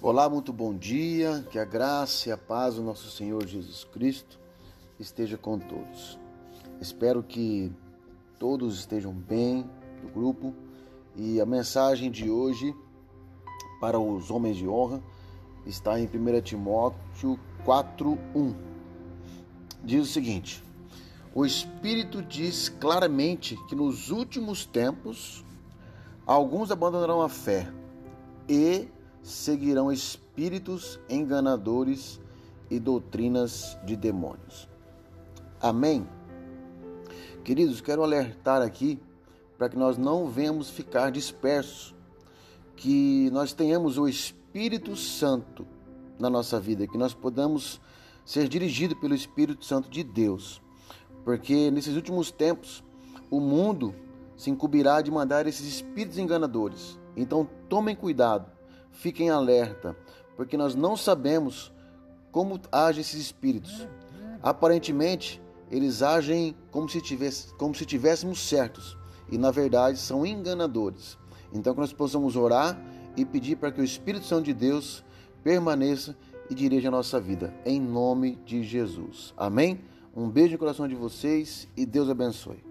Olá, muito bom dia. Que a graça e a paz do nosso Senhor Jesus Cristo esteja com todos. Espero que todos estejam bem do grupo e a mensagem de hoje para os homens de honra está em 1 Timóteo 4:1. Diz o seguinte: O Espírito diz claramente que nos últimos tempos alguns abandonarão a fé e seguirão espíritos enganadores e doutrinas de demônios. Amém? Queridos, quero alertar aqui para que nós não venhamos ficar dispersos, que nós tenhamos o Espírito Santo na nossa vida, que nós podamos ser dirigidos pelo Espírito Santo de Deus, porque nesses últimos tempos o mundo se encobrirá de mandar esses espíritos enganadores. Então tomem cuidado fiquem alerta, porque nós não sabemos como agem esses espíritos. Aparentemente, eles agem como se, tivesse, como se tivéssemos certos e na verdade são enganadores. Então que nós possamos orar e pedir para que o Espírito Santo de Deus permaneça e dirija a nossa vida, em nome de Jesus. Amém? Um beijo no coração de vocês e Deus abençoe.